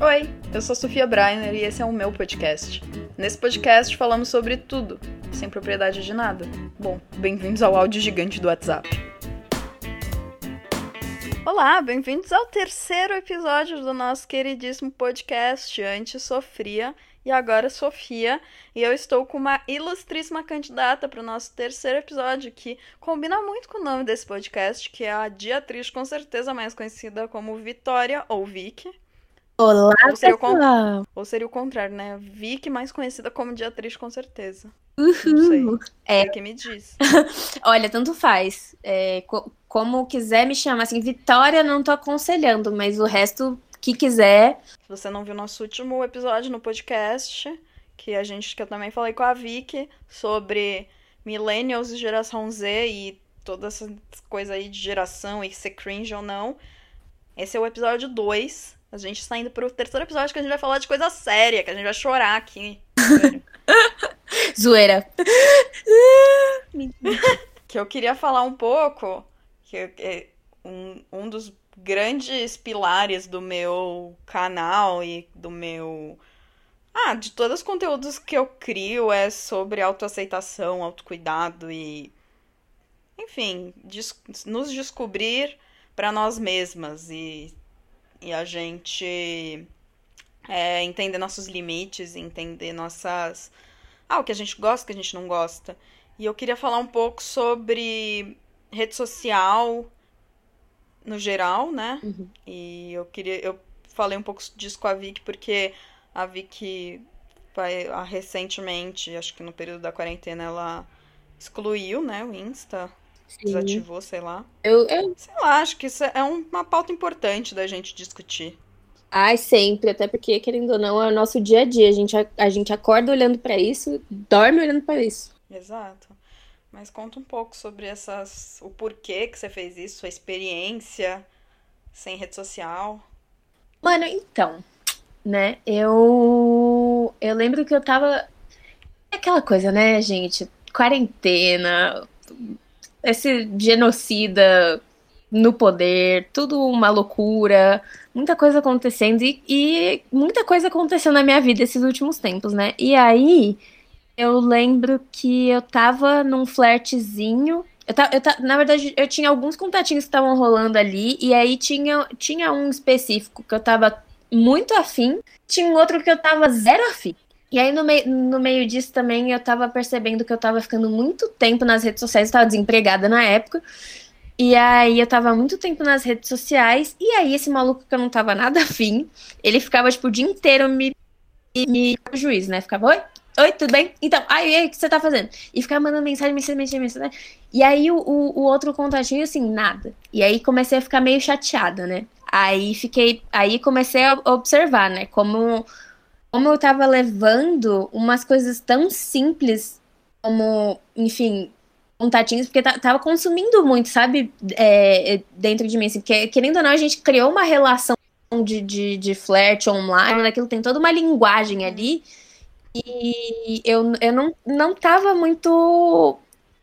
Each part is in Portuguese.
Oi, eu sou Sofia Breiner e esse é o meu podcast. Nesse podcast falamos sobre tudo, sem propriedade de nada. Bom, bem-vindos ao áudio gigante do WhatsApp. Olá, bem-vindos ao terceiro episódio do nosso queridíssimo podcast Antes Sofria e agora Sofia, e eu estou com uma ilustríssima candidata para o nosso terceiro episódio que combina muito com o nome desse podcast, que é a Diatriz, com certeza mais conhecida como Vitória ou Vicky. Olá, Ou seria, o pessoal! con- ou seria o contrário, né? Vicky mais conhecida como Diatriz, com certeza. Uhul! É É. que me diz. Olha, tanto faz. É, co- como quiser me chamar, assim, Vitória não tô aconselhando, mas o resto que quiser. Se você não viu nosso último episódio no podcast, que a gente que eu também falei com a Vicky sobre millennials e geração Z e toda essa coisa aí de geração e ser cringe ou não. Esse é o episódio 2. A gente está indo pro terceiro episódio que a gente vai falar de coisa séria, que a gente vai chorar aqui. Zoeira. que eu queria falar um pouco, que é um, um dos grandes pilares do meu canal e do meu. Ah, de todos os conteúdos que eu crio é sobre autoaceitação, autocuidado e. Enfim, des- nos descobrir para nós mesmas e, e a gente é, entender nossos limites, entender nossas. Ah, o que a gente gosta, o que a gente não gosta. E eu queria falar um pouco sobre rede social no geral, né? Uhum. E eu queria. Eu falei um pouco disso com a Vicky, porque a Vicky vai, ah, recentemente, acho que no período da quarentena, ela excluiu, né, o Insta, Sim. desativou, sei lá. Eu, eu... Sei lá, acho que isso é uma pauta importante da gente discutir. Ai, sempre, até porque, querendo ou não, é o nosso dia a dia. A gente, a, a gente acorda olhando pra isso, dorme olhando pra isso. Exato. Mas conta um pouco sobre essas, o porquê que você fez isso, sua experiência sem rede social. Mano, então, né? Eu eu lembro que eu tava é aquela coisa, né, gente? Quarentena, esse genocida no poder, tudo uma loucura, muita coisa acontecendo e, e muita coisa aconteceu na minha vida esses últimos tempos, né? E aí eu lembro que eu tava num flertezinho. Eu ta, eu na verdade, eu tinha alguns contatinhos que estavam rolando ali, e aí tinha, tinha um específico que eu tava muito afim, tinha um outro que eu tava zero afim. E aí, no, mei no meio disso também, eu tava percebendo que eu tava ficando muito tempo nas redes sociais, eu tava desempregada na época. E aí eu tava muito tempo nas redes sociais, e aí esse maluco que eu não tava nada afim, ele ficava, tipo, o dia inteiro me, me juiz, né? Ficava, oi, oi, tudo bem? Então, aí, aí, o que você tá fazendo? E ficava mandando mensagem, mensagem, mensagem, mensagem. E aí o, o, o outro contatinho, assim, nada. E aí comecei a ficar meio chateada, né? Aí fiquei, aí comecei a observar, né? Como, como eu tava levando umas coisas tão simples como, enfim, contatinhos, porque tava consumindo muito, sabe? É, dentro de mim, assim, porque, querendo ou não, a gente criou uma relação de, de, de flerte online, naquilo tem toda uma linguagem ali. E eu, eu não, não tava muito.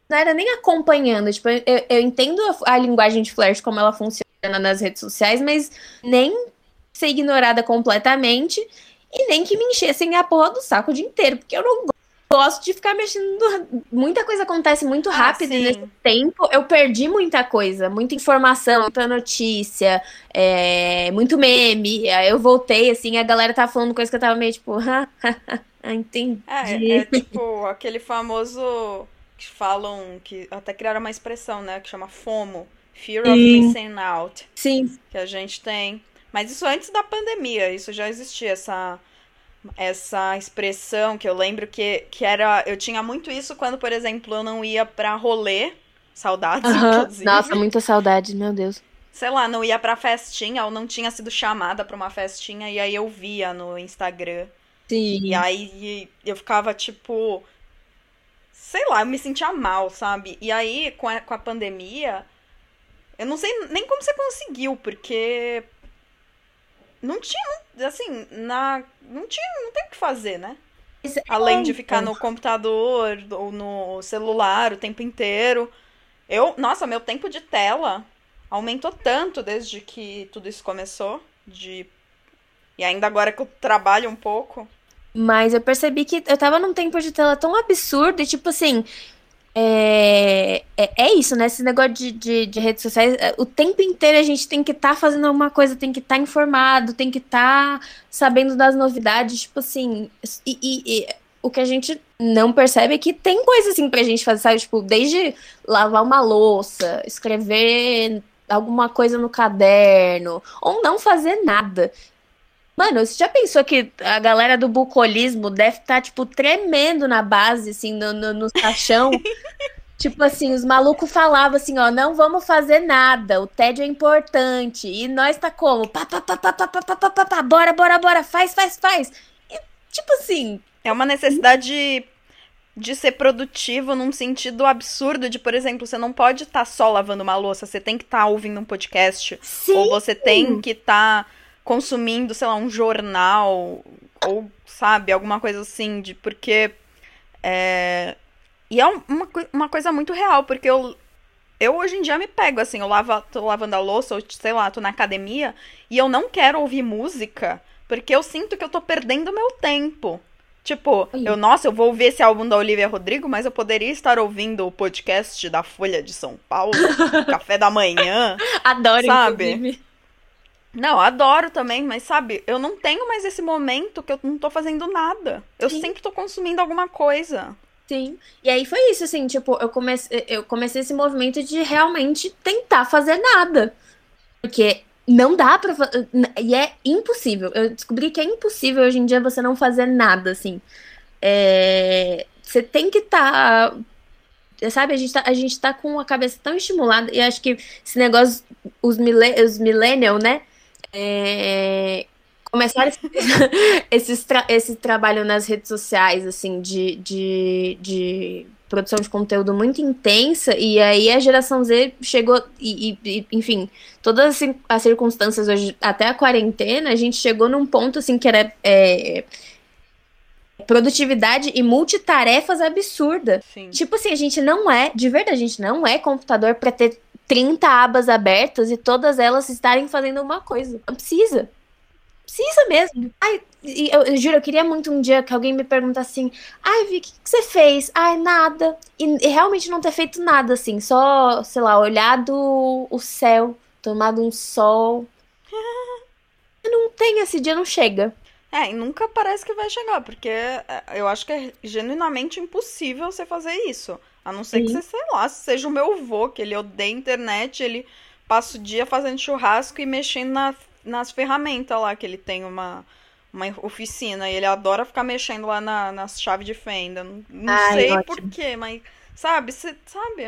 Não era nem acompanhando. Tipo, eu, eu entendo a, a linguagem de flerte, como ela funciona nas redes sociais, mas nem ser ignorada completamente e nem que me enchessem a porra do saco o dia inteiro, porque eu não gosto de ficar mexendo. Muita coisa acontece muito rápido ah, nesse tempo. Eu perdi muita coisa, muita informação, muita notícia, é, muito meme. Aí eu voltei, assim, a galera tava falando coisa que eu tava meio tipo, ah, entendi. É, é tipo aquele famoso que falam que até criaram uma expressão, né, que chama FOMO, Fear of Sim. Missing Out, Sim. que a gente tem. Mas isso antes da pandemia, isso já existia essa essa expressão que eu lembro que, que era eu tinha muito isso quando, por exemplo, eu não ia pra rolê, saudades inclusive. Nossa, muita saudade, meu Deus. sei lá, não ia pra festinha ou não tinha sido chamada pra uma festinha e aí eu via no Instagram. Sim. E aí eu ficava tipo. Sei lá, eu me sentia mal, sabe? E aí, com a, com a pandemia, eu não sei nem como você conseguiu, porque. Não tinha, assim, na. Não tinha, não tem o que fazer, né? É Além de ficar no computador ou no celular o tempo inteiro. Eu, nossa, meu tempo de tela aumentou tanto desde que tudo isso começou, de E ainda agora que eu trabalho um pouco. Mas eu percebi que eu tava num tempo de tela tão absurdo e, tipo assim, é, é, é, isso, né? Esse negócio de, de, de, redes sociais, é, o tempo inteiro a gente tem que estar tá fazendo alguma coisa, tem que estar tá informado, tem que estar tá sabendo das novidades, tipo assim. E, e, e, o que a gente não percebe é que tem coisa assim pra gente fazer, sabe? Tipo, desde lavar uma louça, escrever alguma coisa no caderno, ou não fazer nada. Mano, você já pensou que a galera do bucolismo deve estar, tá, tipo, tremendo na base, assim, no, no, no caixão? tipo assim, os malucos falavam assim, ó, não vamos fazer nada, o tédio é importante. E nós tá como? Pá, pá, pá, pá, pá, pá, pá, pá, pá, bora, bora, bora, faz, faz, faz. E, tipo assim... É uma necessidade de, ser produtivo num sentido absurdo de, por exemplo, você não pode estar tá só lavando uma louça, você tem que estar tá ouvindo um podcast. Sim. Ou você tem que estar... Tá consumindo, sei lá, um jornal ou, sabe, alguma coisa assim, de porque. É... E é uma, uma coisa muito real, porque eu, eu hoje em dia me pego, assim, eu lavo, tô lavando a louça, ou sei lá, tô na academia, e eu não quero ouvir música, porque eu sinto que eu tô perdendo meu tempo. Tipo, eu, nossa, eu vou ouvir esse álbum da Olivia Rodrigo, mas eu poderia estar ouvindo o podcast da Folha de São Paulo, Café da Manhã. Adoro, sabe? Inclusive. Não, adoro também, mas sabe, eu não tenho mais esse momento que eu não tô fazendo nada. Eu Sim. sempre tô consumindo alguma coisa. Sim. E aí foi isso, assim, tipo, eu comecei, eu comecei esse movimento de realmente tentar fazer nada. Porque não dá pra fazer. E é impossível. Eu descobri que é impossível hoje em dia você não fazer nada, assim. É... Você tem que estar. Tá sabe, a gente, tá, a gente tá com a cabeça tão estimulada, e acho que esse negócio, os, mille, os millennials, né? É, começar esse, esse, tra esse trabalho nas redes sociais, assim, de, de, de produção de conteúdo muito intensa, e aí a geração Z chegou, e, e, enfim, todas as circunstâncias hoje, até a quarentena, a gente chegou num ponto, assim, que era é, produtividade e multitarefas absurda. Sim. Tipo assim, a gente não é, de verdade, a gente não é computador para ter 30 abas abertas e todas elas estarem fazendo uma coisa. Não precisa. Precisa mesmo. Ai, eu, eu, juro, eu queria muito um dia que alguém me perguntasse assim: Ai, Vi, o que, que, você fez? Ai, nada. E, e, realmente não ter feito nada, assim. Só, sei lá, olhado o céu, tomado um sol. não tem, esse dia não chega. É, e nunca parece que vai chegar, porque é, eu acho que é genuinamente impossível você fazer isso. A não ser Sim. que você, sei lá, seja o meu avô, que ele odeia internet, ele passa o dia fazendo churrasco e mexendo na, nas ferramentas lá, que ele tem uma, uma oficina. E ele adora ficar mexendo lá na, nas chaves de fenda. Não, não Ai, sei porquê, mas. Sabe, você sabe?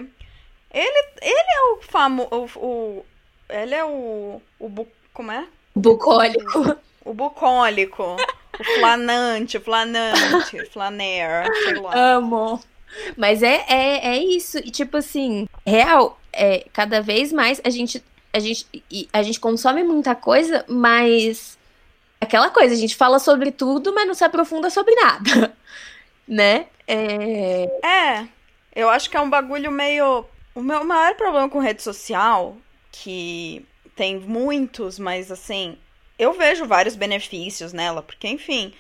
Ele, ele é o famoso. O, o, ele é o. o como é? Bucólico. O, bucólico. o flanante, flanante, flaner, sei lá. Amo. Mas é, é, é isso. E tipo assim, real, é, cada vez mais a gente, a gente, a gente consome muita coisa, mas aquela coisa, a gente fala sobre tudo, mas não se aprofunda sobre nada. né? É... é, eu acho que é um bagulho meio. O meu maior problema com rede social, que tem muitos, mas assim, eu vejo vários benefícios nela, porque enfim,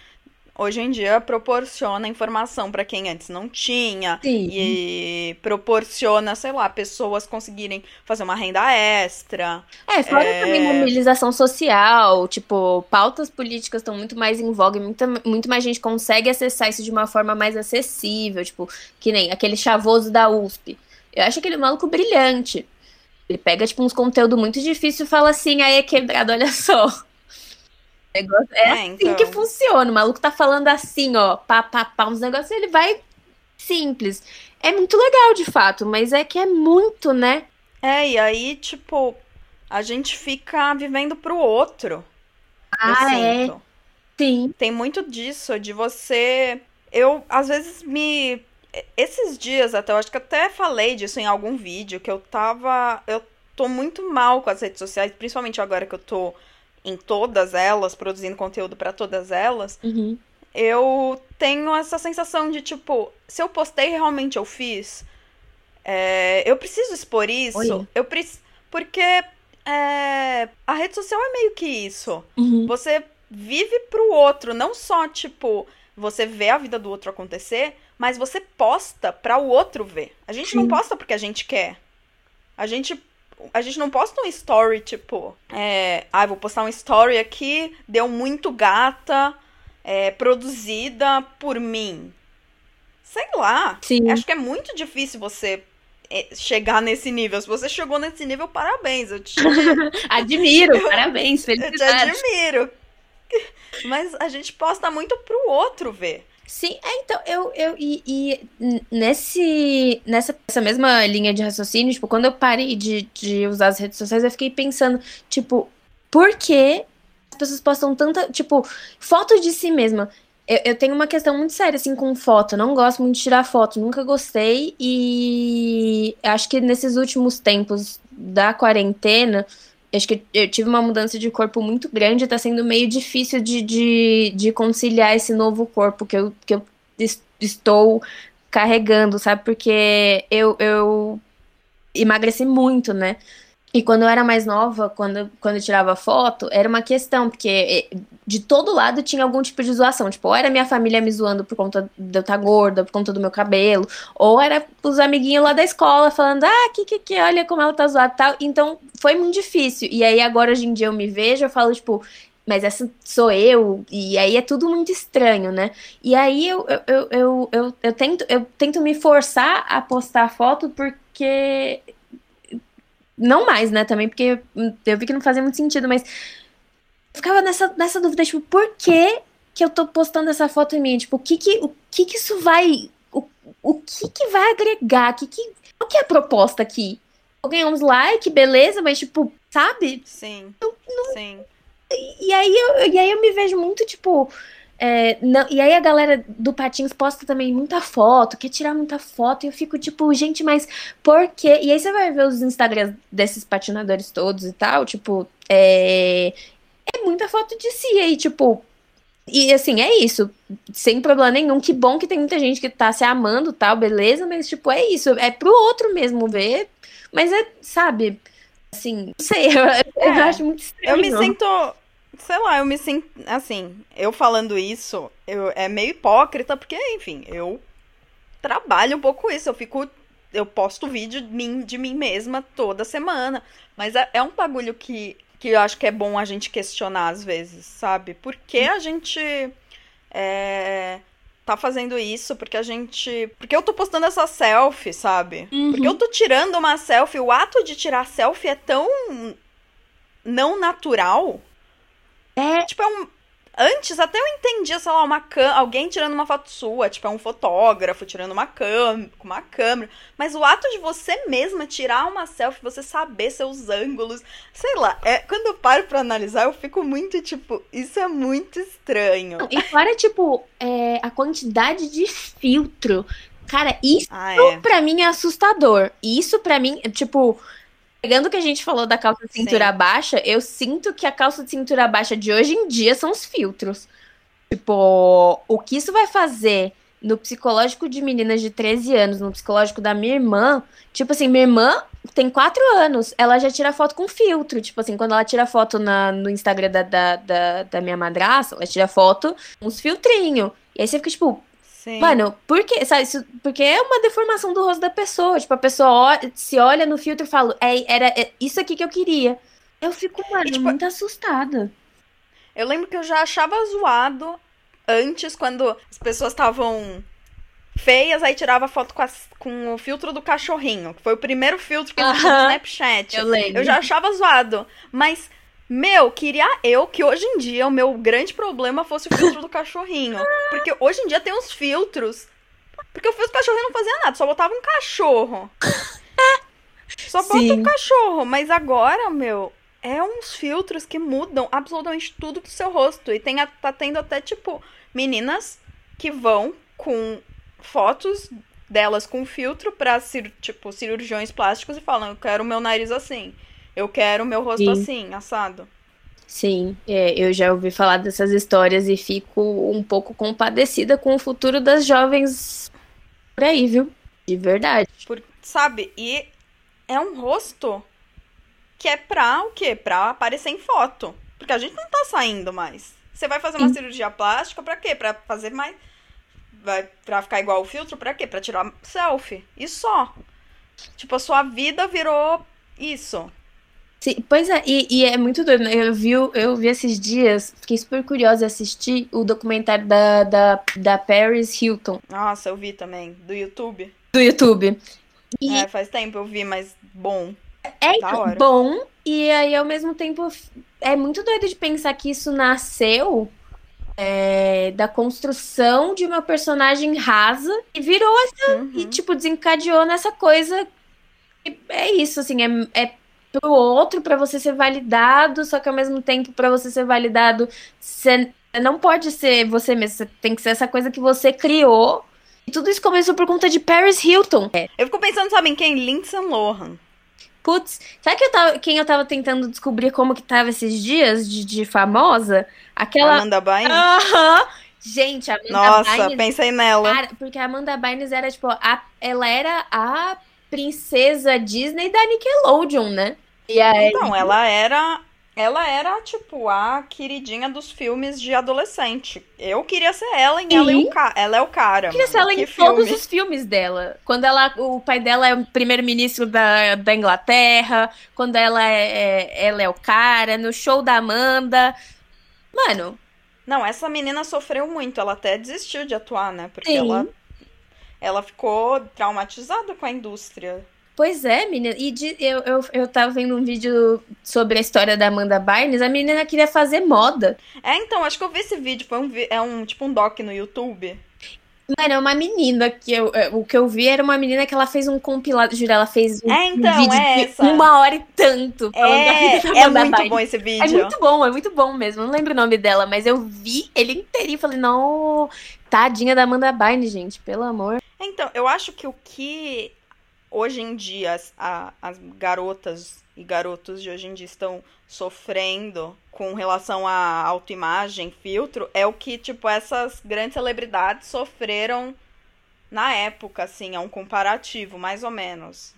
hoje em dia proporciona informação para quem antes não tinha Sim. e proporciona, sei lá, pessoas conseguirem fazer uma renda extra. É, fora é... também mobilização social, tipo, pautas políticas estão muito mais em voga, muita, muito mais gente consegue acessar isso de uma forma mais acessível, tipo, que nem aquele chavoso da USP. Eu acho aquele maluco brilhante. Ele pega, tipo, uns conteúdos muito difíceis e fala assim, aí é quebrado, olha só. É, é assim então. que funciona. O maluco tá falando assim, ó, pá, pá, pá, uns negócios, ele vai simples. É muito legal, de fato, mas é que é muito, né? É, e aí, tipo, a gente fica vivendo pro outro. Ah, é? Sim. Tem muito disso, de você. Eu, às vezes, me. Esses dias até, eu acho que até falei disso em algum vídeo, que eu tava. Eu tô muito mal com as redes sociais, principalmente agora que eu tô em todas elas, produzindo conteúdo para todas elas, uhum. eu tenho essa sensação de tipo, se eu postei, realmente eu fiz. É, eu preciso expor isso. Oi. Eu preciso. Porque é, a rede social é meio que isso. Uhum. Você vive pro outro, não só, tipo, você vê a vida do outro acontecer, mas você posta para o outro ver. A gente Sim. não posta porque a gente quer. A gente a gente não posta um story tipo, é, ah, vou postar um story aqui, deu muito gata, é, produzida por mim. Sei lá. Sim. Acho que é muito difícil você é, chegar nesse nível. Se você chegou nesse nível, parabéns. Eu te admiro, parabéns, felicidades. Eu te admiro. Mas a gente posta muito pro outro ver. Sim, é, então, eu, eu e, e, nesse, nessa essa mesma linha de raciocínio, tipo, quando eu parei de, de usar as redes sociais, eu fiquei pensando, tipo, por que as pessoas postam tanta, tipo, fotos de si mesma? Eu, eu tenho uma questão muito séria, assim, com foto. Eu não gosto muito de tirar foto, nunca gostei. E acho que nesses últimos tempos da quarentena, acho que eu tive uma mudança de corpo muito grande, tá sendo meio difícil de, de, de conciliar esse novo corpo que eu, que eu estou carregando, sabe? Porque eu, eu emagreci muito, né? E quando eu era mais nova, quando, quando eu tirava foto, era uma questão, porque eh, de todo lado tinha algum tipo de zoação. Tipo, ou era minha família me zoando por conta de eu estar gorda, por conta do meu cabelo, ou era os amiguinhos lá da escola falando, ah, que, que, que, olha como ela tá zoada e tal. Então, foi muito difícil. E aí, agora, hoje em dia, eu me vejo, eu falo, tipo, mas essa sou eu, e aí é tudo muito estranho, né? E aí eu, eu, eu, eu, eu, tento, eu tento me forçar a postar foto porque não mais, né, também, porque eu vi que não fazia muito sentido, mas eu ficava nessa, nessa dúvida, tipo, por que que eu tô postando essa foto em mim? Tipo, o que que, o que, que isso vai... O, o que que vai agregar? Que que, qual que é a proposta aqui? Eu ganhar uns likes, beleza, mas, tipo, sabe? Sim, não, sim. E, e, aí eu, e aí eu me vejo muito, tipo... É, não, e aí a galera do Patins posta também muita foto, quer tirar muita foto, e eu fico tipo, gente, mas por quê? E aí você vai ver os Instagrams desses patinadores todos e tal, tipo, é, é muita foto de si aí, tipo. E assim, é isso. Sem problema nenhum. Que bom que tem muita gente que tá se amando tal, beleza, mas tipo, é isso. É pro outro mesmo ver. Mas é, sabe, assim, não sei, eu, é, eu acho muito estranho. Eu me sinto sei lá, eu me sinto. Assim, eu falando isso, eu, é meio hipócrita, porque, enfim, eu trabalho um pouco isso. Eu fico. Eu posto vídeo de mim, de mim mesma toda semana. Mas é, é um bagulho que, que eu acho que é bom a gente questionar às vezes, sabe? Por que a gente. É, tá fazendo isso, porque a gente. Porque eu tô postando essa selfie, sabe? Uhum. Porque eu tô tirando uma selfie. O ato de tirar selfie é tão não natural é. Tipo, é um. Antes até eu entendia, sei lá, uma cam... alguém tirando uma foto sua, tipo, é um fotógrafo tirando uma cam... com uma câmera. Mas o ato de você mesma tirar uma selfie, você saber seus ângulos, sei lá, é... quando eu paro pra analisar, eu fico muito, tipo, isso é muito estranho. E fora, tipo, é... a quantidade de filtro. Cara, isso ah, é. pra mim é assustador. Isso pra mim, tipo, Pegando o que a gente falou da calça de cintura Sim. baixa, eu sinto que a calça de cintura baixa de hoje em dia são os filtros. Tipo, o que isso vai fazer no psicológico de meninas de 13 anos, no psicológico da minha irmã, tipo assim, minha irmã tem 4 anos, ela já tira foto com filtro. Tipo assim, quando ela tira foto na, no Instagram da, da, da, da minha madraça, ela tira foto com uns filtrinhos. E aí você fica, tipo, Sim. Mano, por que, sabe, isso, porque é uma deformação do rosto da pessoa. Tipo, a pessoa olha, se olha no filtro e fala, é, era é isso aqui que eu queria. Eu fico, mano, e, tipo, muito assustada. Eu lembro que eu já achava zoado antes, quando as pessoas estavam feias, aí tirava foto com, com o filtro do cachorrinho, que foi o primeiro filtro que eu fiz no Snapchat. Eu lembro. Eu já achava zoado. Mas meu, queria eu que hoje em dia o meu grande problema fosse o filtro do cachorrinho. Porque hoje em dia tem uns filtros. Porque o filtro do cachorrinho não fazia nada, só botava um cachorro. Só bota Sim. um cachorro. Mas agora, meu, é uns filtros que mudam absolutamente tudo do seu rosto. E tem, tá tendo até, tipo, meninas que vão com fotos delas com filtro pra, tipo, cirurgiões plásticos e falam, eu quero o meu nariz assim. Eu quero meu rosto Sim. assim, assado. Sim, é, eu já ouvi falar dessas histórias e fico um pouco compadecida com o futuro das jovens por aí, viu? De verdade. Por, sabe? E é um rosto que é pra o quê? Pra aparecer em foto. Porque a gente não tá saindo mais. Você vai fazer uma cirurgia plástica pra quê? Pra fazer mais. Vai pra ficar igual o filtro, pra quê? Pra tirar selfie. E só. Tipo, a sua vida virou isso. Sim, pois é, e, e é muito doido. né? Eu vi, eu vi esses dias, fiquei super curiosa de assistir o documentário da, da, da Paris Hilton Nossa, eu vi também. Do YouTube. do YouTube. E É, faz tempo eu vi, mas bom. é bom, e aí ao mesmo tempo é muito doido de pensar que isso nasceu é, da construção de uma personagem rasa e virou Uhum. e, tipo, desencadeou nessa coisa. E É isso, assim, é, é pro outro, pra você ser validado, só que ao mesmo tempo, pra você ser validado, você não pode ser você mesmo, você tem que ser essa coisa que você criou. E tudo isso começou por conta de Paris Hilton. É. Eu fico pensando, sabe em quem? Lindsay Lohan. Putz, sabe que eu tava, quem eu tava tentando descobrir como que tava esses dias de, de famosa? Aquela. Amanda Bynes. Aham! Gente, a Amanda Nossa, Bynes pensei nela. Cara, porque a Amanda Bynes era, tipo, a, ela era a princesa Disney da Nickelodeon, né? E aí, Então, ela era. Ela era, tipo, a queridinha dos filmes de adolescente. Eu queria ser ela em ela, e o ca... ela é o cara. eu queria ser mano. ela em que todos filme. os filmes dela. Quando ela, o pai dela é o primeiro-ministro da, da Inglaterra, quando ela é, é- ela é o cara, no show da Amanda. Mano, Não, essa menina sofreu muito. Ela até desistiu de atuar, né? Porque Sim. ela. Ela ficou traumatizada com a indústria. Pois é, menina. E de- eu, eu, eu tava vendo um vídeo sobre a história da Amanda Bynes. A menina queria fazer moda. É, então, acho que eu vi esse vídeo. Foi um, é um tipo um doc no YouTube. Mano, é uma menina que eu, é, o que eu vi era uma menina que ela fez um compilado, juro, ela fez um, É, então, um vídeo é de uma hora e tanto É, é muito Bynes. bom esse É vídeo. muito bom, é muito bom mesmo. Não lembro o nome dela, mas eu vi ele inteirinho e falei, não, tadinha da Amanda Bynes, gente, pelo amor. Então, eu acho que o que hoje em dia as, a- as garotas e garotos de hoje em dia estão sofrendo com relação à autoimagem, filtro, é o que, tipo, essas grandes celebridades sofreram na época, assim, é um comparativo, mais ou menos.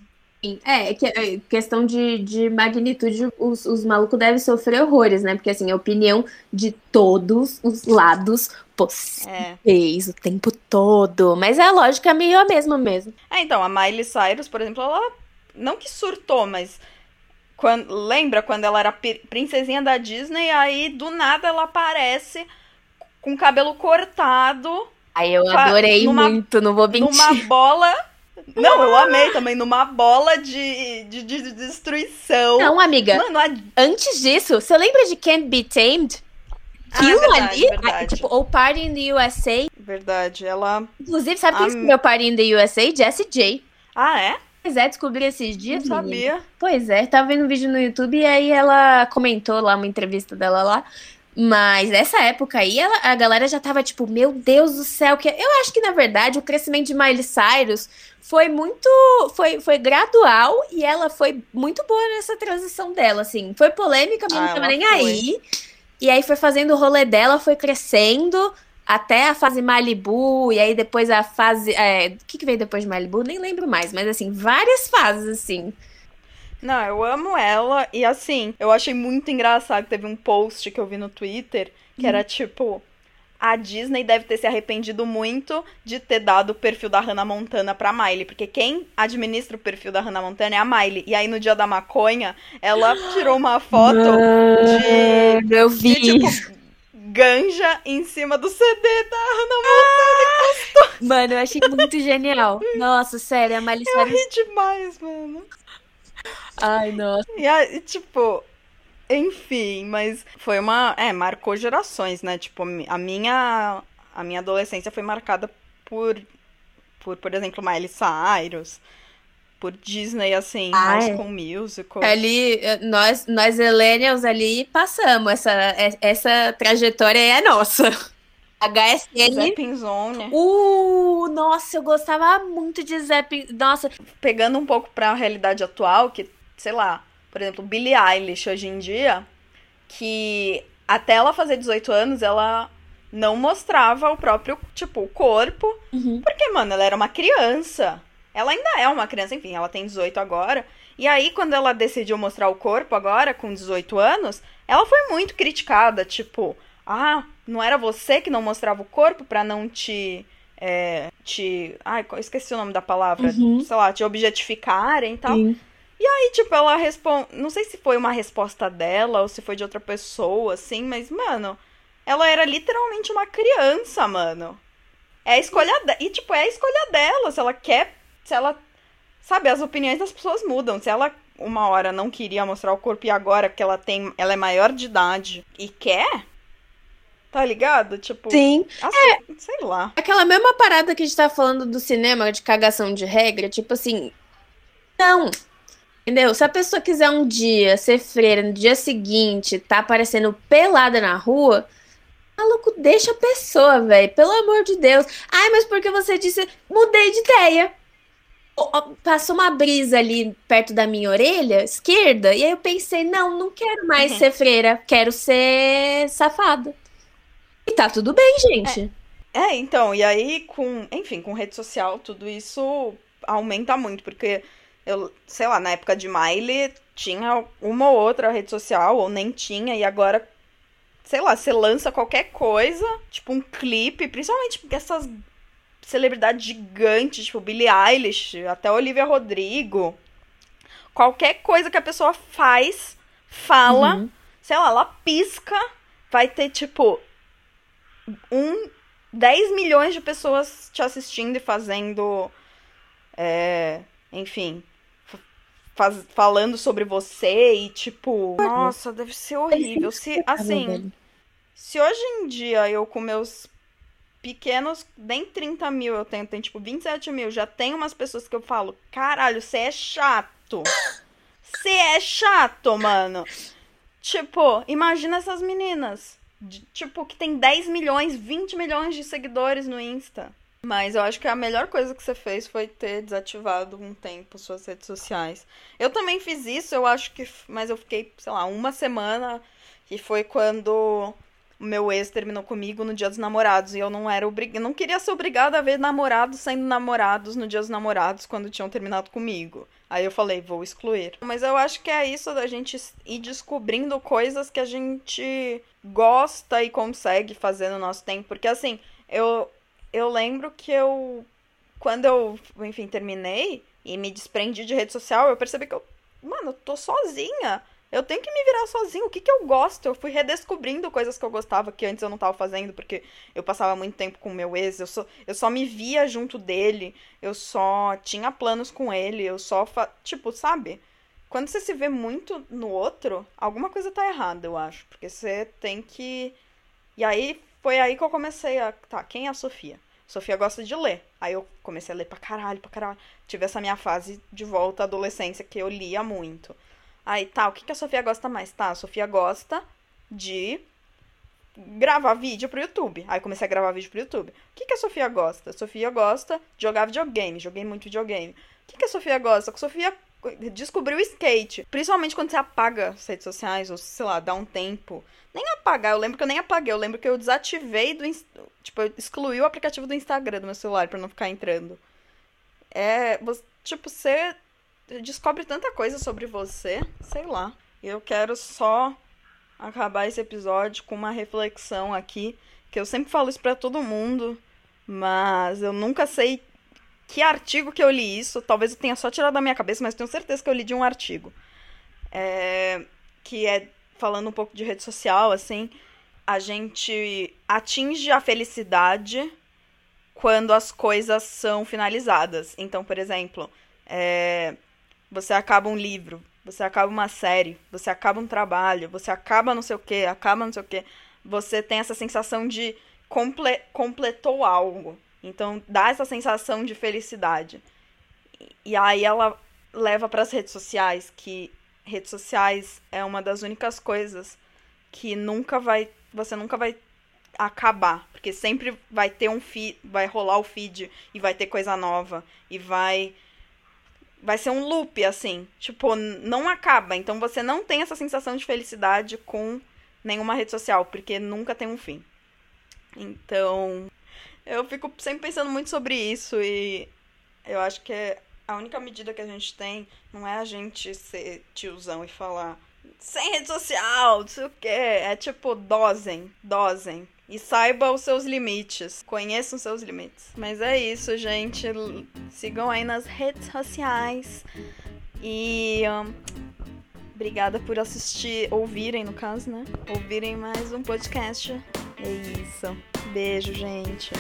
É, que- é, questão de, de magnitude, os, os malucos devem sofrer horrores, né? Porque, assim, a opinião de todos os lados possíveis É. o tempo todo. Mas a lógica é meio a mesma mesmo. É, então, a Miley Cyrus, por exemplo, ela não que surtou, mas quando, lembra quando ela era pri- princesinha da Disney, aí do nada ela aparece com o cabelo cortado, Aí eu adorei numa- muito, não vou mentir. numa bola. Não, eu amei também, numa bola de, de, de destruição. Não, amiga, Mano, a... antes disso, você lembra de Can't Be Tamed? Ah, Aquilo verdade, ali, verdade. ah, tipo, ou Party in the USA. Verdade, ela. Inclusive, sabe quem Ah, escreveu Party in the USA? Jessie J. Ah, é? Pois é, descobri esses dias, Não menina. sabia. Pois é, tava vendo um vídeo no YouTube e aí ela comentou lá uma entrevista dela lá. Mas nessa época aí, ela- a galera já tava tipo, meu Deus do céu, que eu acho que na verdade o crescimento de Miley Cyrus foi muito, foi, foi gradual e ela foi muito boa nessa transição dela, assim. Foi polêmica, mas Ah, não tava nem foi. aí. E aí foi fazendo o rolê dela, foi crescendo até a fase Malibu e aí depois a fase, é, o que que veio depois de Malibu? Nem lembro mais, mas assim, várias fases assim. Não, eu amo ela. E assim, eu achei muito engraçado. Teve um post que eu vi no Twitter que era tipo. A Disney deve ter se arrependido muito de ter dado o perfil da Hannah Montana pra Miley. Porque quem administra o perfil da Hannah Montana é a Miley. E aí no dia da maconha, ela tirou uma foto de, eu de vi. tipo ganja em cima do CD da Hannah Mano, eu achei muito genial. Nossa, sério, a Miley Montana. Eu Cyrus. ri demais, mano. Ai, nossa. E aí, tipo, enfim, mas foi uma. É, marcou gerações, né? Tipo, a minha. A minha adolescência foi marcada por. Por, por exemplo, Miley Cyrus. Por Disney, assim, Ah, High é. School Musical. Ali, eh, nós, nós millennials ali passamos. Essa, eh, essa trajetória é nossa. HSN. Zapping Zone. Uh, nossa, eu gostava muito de Zep. Nossa, Pegando um pouco pra realidade atual, que, sei lá, por exemplo, Billie Eilish hoje em dia, que até ela fazer 18 anos, ela não mostrava o próprio, tipo, o corpo. Uhum. Porque, mano, ela era uma criança. Ela ainda é uma criança, enfim, ela tem 18 agora. E aí, quando ela decidiu mostrar o corpo agora, com 18 anos, ela foi muito criticada. Tipo, ah, não era você que não mostrava o corpo para não te é, te. Ai, esqueci o nome da palavra. Uhum. Sei lá, te objetificarem e tal. Sim. E aí, tipo, ela responde. Não sei se foi uma resposta dela ou se foi de outra pessoa, assim, mas, mano, ela era literalmente uma criança, mano. É a escolha dela. E, tipo, é a escolha dela. Se ela quer. Se ela. Sabe, as opiniões das pessoas mudam. Se ela uma hora não queria mostrar o corpo e agora que ela tem. Ela é maior de idade e quer, Tá ligado? Tipo. Sim. Assim, é, sei lá. Aquela mesma parada que a gente tá falando do cinema, de cagação de regra, tipo assim. Não. Entendeu? Se a pessoa quiser um dia ser freira, no dia seguinte, tá aparecendo pelada na rua. Maluco, deixa a pessoa, velho. Pelo amor de Deus. Ai, mas porque você disse. Mudei de ideia. Passou uma brisa ali perto da minha orelha esquerda. E aí eu pensei, não, não quero mais uhum. ser freira. Quero ser safada. E tá tudo bem, gente. É, é, então, e aí com, enfim, com rede social, tudo isso aumenta muito, porque eu, sei lá, na época de Miley tinha uma ou outra rede social, ou nem tinha, e agora, sei lá, você lança qualquer coisa, tipo um clipe, principalmente essas celebridades gigantes, tipo Billie Eilish, até Olivia Rodrigo. Qualquer coisa que a pessoa faz, fala, uhum. sei lá, ela pisca, vai ter, tipo, um 10 milhões de pessoas te assistindo e fazendo. É, enfim. Faz, falando sobre você e tipo. Nossa, deve ser horrível. Se, assim. Se hoje em dia eu com meus pequenos, nem 30 mil eu tenho, tem tipo 27 mil, já tem umas pessoas que eu falo, caralho, você é chato. Você é chato, mano. Tipo, imagina essas meninas de, tipo, que tem 10 milhões, 20 milhões de seguidores no Insta. Mas eu acho que a melhor coisa que você fez foi ter desativado um tempo suas redes sociais. Eu também fiz isso, eu acho que. Mas eu fiquei, sei lá, uma semana. E foi quando o meu ex terminou comigo no dia dos namorados. E eu não era obrigada. Não queria ser obrigada a ver namorados sendo namorados no dia dos namorados quando tinham terminado comigo. Aí eu falei, vou excluir. Mas eu acho que é isso da gente ir descobrindo coisas que a gente gosta e consegue fazer no nosso tempo. Porque assim, eu, eu lembro que eu. Quando eu, enfim, terminei e me desprendi de rede social, eu percebi que eu. Mano, eu tô sozinha. Eu tenho que me virar sozinho. O que, que eu gosto? Eu fui redescobrindo coisas que eu gostava que antes eu não tava fazendo, porque eu passava muito tempo com o meu ex. Eu só, eu só me via junto dele. Eu só tinha planos com ele. Eu só. Fa... Tipo, sabe? Quando você se vê muito no outro, alguma coisa tá errada, eu acho. Porque você tem que. E aí foi aí que eu comecei a. Tá, quem é a Sofia? Sofia gosta de ler. Aí eu comecei a ler pra caralho, pra caralho. Tive essa minha fase de volta à adolescência que eu lia muito. Aí tá, o que, que a Sofia gosta mais? Tá, a Sofia gosta de gravar vídeo pro YouTube. Aí comecei a gravar vídeo pro YouTube. O que, que a Sofia gosta? A Sofia gosta de jogar videogame. Joguei muito videogame. O que, que a Sofia gosta? A Sofia descobriu o skate. Principalmente quando você apaga as redes sociais, ou sei lá, dá um tempo. Nem apagar, eu lembro que eu nem apaguei, eu lembro que eu desativei do. Tipo, eu excluí o aplicativo do Instagram do meu celular para não ficar entrando. É. Tipo, você descobre tanta coisa sobre você, sei lá. Eu quero só acabar esse episódio com uma reflexão aqui, que eu sempre falo isso para todo mundo, mas eu nunca sei que artigo que eu li isso. Talvez eu tenha só tirado da minha cabeça, mas tenho certeza que eu li de um artigo. É, que é falando um pouco de rede social, assim. A gente atinge a felicidade quando as coisas são finalizadas. Então, por exemplo, é, você acaba um livro, você acaba uma série, você acaba um trabalho, você acaba não sei o que, acaba não sei o que. Você tem essa sensação de comple completou algo. Então dá essa sensação de felicidade. E aí ela leva para as redes sociais, que redes sociais é uma das únicas coisas que nunca vai, você nunca vai acabar, porque sempre vai ter um feed, vai rolar o feed e vai ter coisa nova e vai vai ser um loop assim, tipo, não acaba. Então você não tem essa sensação de felicidade com nenhuma rede social, porque nunca tem um fim. Então, eu fico sempre pensando muito sobre isso e eu acho que a única medida que a gente tem não é a gente ser tiozão e falar sem rede social, não sei o quê. É tipo, dosem, dosem. E saiba os seus limites. Conheçam os seus limites. Mas é isso, gente. Sigam aí nas redes sociais. E. Um, obrigada por assistir, ouvirem no caso, né? Ouvirem mais um podcast. É isso. Beijo, gente.